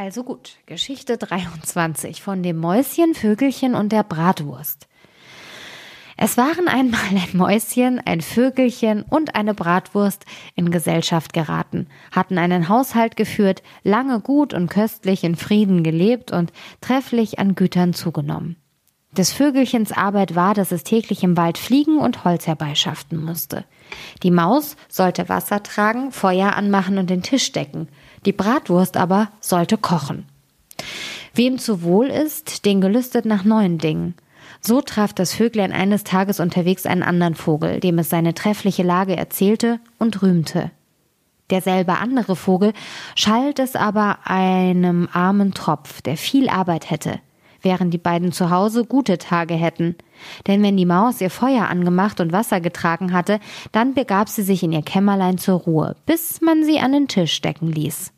Also gut, Geschichte 23 von dem Mäuschen, Vögelchen und der Bratwurst. Es waren einmal ein Mäuschen, ein Vögelchen und eine Bratwurst in Gesellschaft geraten, hatten einen Haushalt geführt, lange gut und köstlich in Frieden gelebt und trefflich an Gütern zugenommen. Des Vögelchens Arbeit war, dass es täglich im Wald fliegen und Holz herbeischaffen musste. Die Maus sollte Wasser tragen, Feuer anmachen und den Tisch decken. Die Bratwurst aber sollte kochen. Wem zu wohl ist, den gelüstet nach neuen Dingen. So traf das Vöglein eines Tages unterwegs einen anderen Vogel, dem es seine treffliche Lage erzählte und rühmte. Derselbe andere Vogel schalt es aber einem armen Tropf, der viel Arbeit hätte während die beiden zu Hause gute Tage hätten. Denn wenn die Maus ihr Feuer angemacht und Wasser getragen hatte, dann begab sie sich in ihr Kämmerlein zur Ruhe, bis man sie an den Tisch stecken ließ.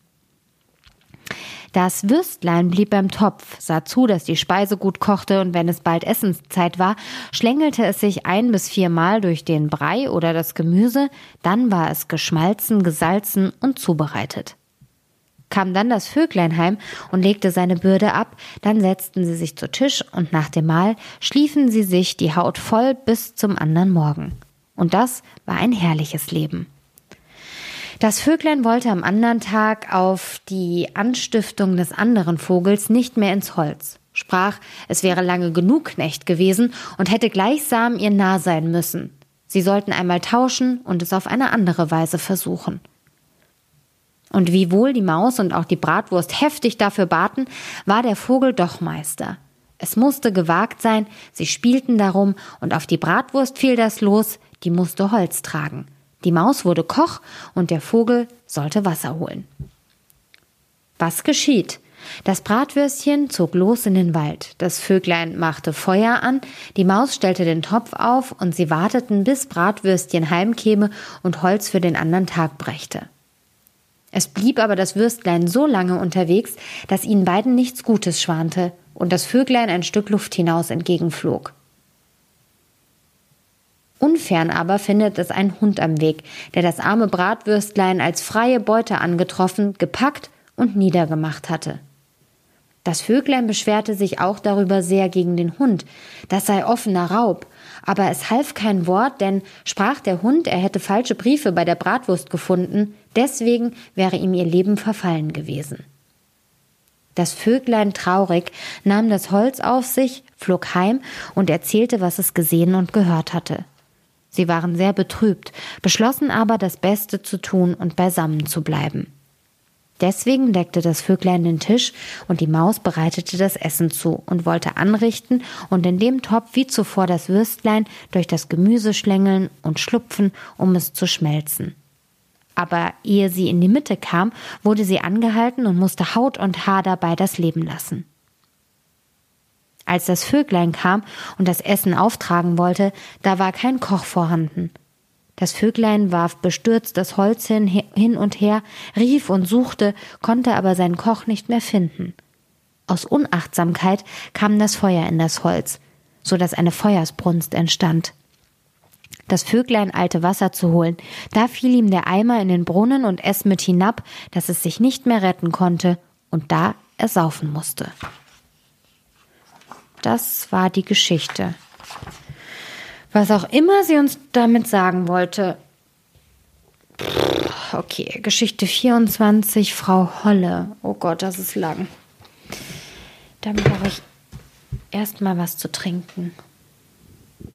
Das Würstlein blieb beim Topf, sah zu, dass die Speise gut kochte und wenn es bald Essenszeit war, schlängelte es sich ein bis viermal durch den Brei oder das Gemüse, dann war es geschmalzen, gesalzen und zubereitet kam dann das Vöglein heim und legte seine Bürde ab, dann setzten sie sich zu Tisch und nach dem Mahl schliefen sie sich die Haut voll bis zum anderen Morgen. Und das war ein herrliches Leben. Das Vöglein wollte am anderen Tag auf die Anstiftung des anderen Vogels nicht mehr ins Holz, sprach, es wäre lange genug Knecht gewesen und hätte gleichsam ihr nah sein müssen. Sie sollten einmal tauschen und es auf eine andere Weise versuchen. Und wiewohl die Maus und auch die Bratwurst heftig dafür baten, war der Vogel doch Meister. Es musste gewagt sein, sie spielten darum, und auf die Bratwurst fiel das los, die musste Holz tragen. Die Maus wurde Koch und der Vogel sollte Wasser holen. Was geschieht? Das Bratwürstchen zog los in den Wald, das Vöglein machte Feuer an, die Maus stellte den Topf auf und sie warteten, bis Bratwürstchen heimkäme und Holz für den anderen Tag brächte. Es blieb aber das Würstlein so lange unterwegs, dass ihnen beiden nichts Gutes schwante und das Vöglein ein Stück Luft hinaus entgegenflog. Unfern aber findet es ein Hund am Weg, der das arme Bratwürstlein als freie Beute angetroffen, gepackt und niedergemacht hatte. Das Vöglein beschwerte sich auch darüber sehr gegen den Hund, das sei offener Raub, aber es half kein Wort, denn sprach der Hund, er hätte falsche Briefe bei der Bratwurst gefunden, deswegen wäre ihm ihr Leben verfallen gewesen. Das Vöglein traurig nahm das Holz auf sich, flog heim und erzählte, was es gesehen und gehört hatte. Sie waren sehr betrübt, beschlossen aber, das Beste zu tun und beisammen zu bleiben. Deswegen deckte das Vöglein den Tisch und die Maus bereitete das Essen zu und wollte anrichten und in dem Topf wie zuvor das Würstlein durch das Gemüse schlängeln und schlupfen, um es zu schmelzen. Aber ehe sie in die Mitte kam, wurde sie angehalten und musste Haut und Haar dabei das Leben lassen. Als das Vöglein kam und das Essen auftragen wollte, da war kein Koch vorhanden. Das Vöglein warf bestürzt das Holz hin, hin und her, rief und suchte, konnte aber seinen Koch nicht mehr finden. Aus Unachtsamkeit kam das Feuer in das Holz, so dass eine Feuersbrunst entstand. Das Vöglein eilte Wasser zu holen. Da fiel ihm der Eimer in den Brunnen und es mit hinab, dass es sich nicht mehr retten konnte und da ersaufen musste. Das war die Geschichte. Was auch immer sie uns damit sagen wollte. Okay, Geschichte 24, Frau Holle. Oh Gott, das ist lang. Dann brauche ich erstmal was zu trinken.